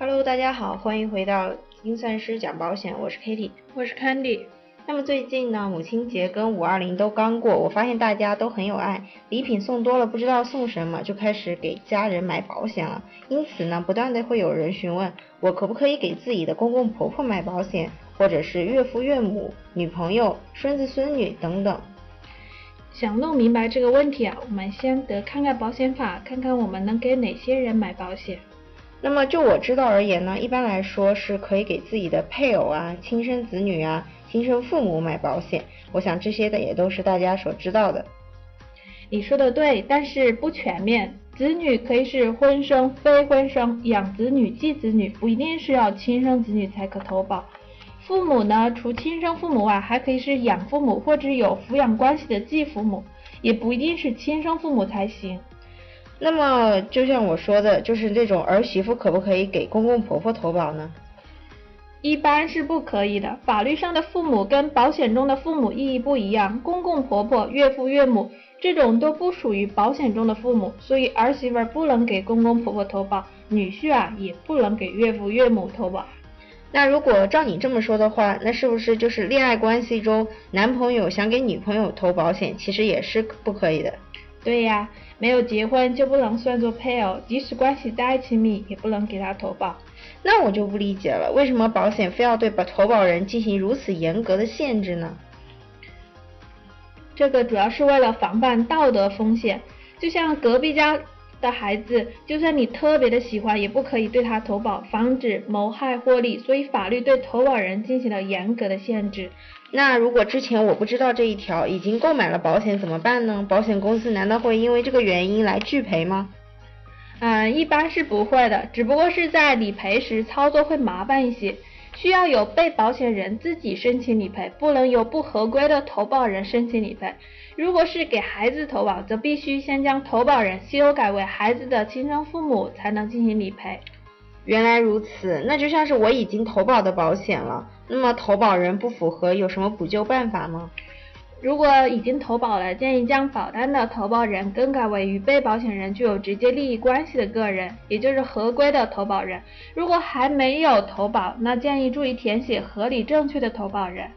Hello，大家好，欢迎回到精算师讲保险，我是 Kitty，我是 Candy。那么最近呢，母亲节跟五二零都刚过，我发现大家都很有爱，礼品送多了，不知道送什么，就开始给家人买保险了。因此呢，不断的会有人询问我可不可以给自己的公公婆婆买保险，或者是岳父岳母、女朋友、孙子孙女等等。想弄明白这个问题啊，我们先得看看保险法，看看我们能给哪些人买保险。那么就我知道而言呢，一般来说是可以给自己的配偶啊、亲生子女啊。亲生父母买保险，我想这些的也都是大家所知道的。你说的对，但是不全面。子女可以是婚生、非婚生、养子女、继子女，不一定是要亲生子女才可投保。父母呢，除亲生父母外，还可以是养父母或者有抚养关系的继父母，也不一定是亲生父母才行。那么，就像我说的，就是这种儿媳妇可不可以给公公婆婆投保呢？一般是不可以的。法律上的父母跟保险中的父母意义不一样，公公婆婆、岳父岳母这种都不属于保险中的父母，所以儿媳妇不能给公公婆婆投保，女婿啊也不能给岳父岳母投保。那如果照你这么说的话，那是不是就是恋爱关系中男朋友想给女朋友投保险，其实也是不可以的？对呀，没有结婚就不能算作配偶，即使关系再亲密也不能给他投保。那我就不理解了，为什么保险非要对保投保人进行如此严格的限制呢？这个主要是为了防范道德风险，就像隔壁家的孩子，就算你特别的喜欢，也不可以对他投保，防止谋害获利。所以法律对投保人进行了严格的限制。那如果之前我不知道这一条，已经购买了保险怎么办呢？保险公司难道会因为这个原因来拒赔吗？嗯，一般是不会的，只不过是在理赔时操作会麻烦一些，需要有被保险人自己申请理赔，不能由不合规的投保人申请理赔。如果是给孩子投保，则必须先将投保人修改为孩子的亲生父母，才能进行理赔。原来如此，那就像是我已经投保的保险了，那么投保人不符合，有什么补救办法吗？如果已经投保了，建议将保单的投保人更改为与被保险人具有直接利益关系的个人，也就是合规的投保人。如果还没有投保，那建议注意填写合理正确的投保人。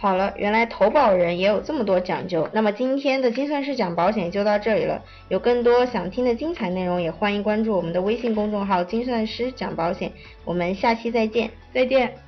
好了，原来投保人也有这么多讲究。那么今天的精算师讲保险就到这里了。有更多想听的精彩内容，也欢迎关注我们的微信公众号“精算师讲保险”。我们下期再见，再见。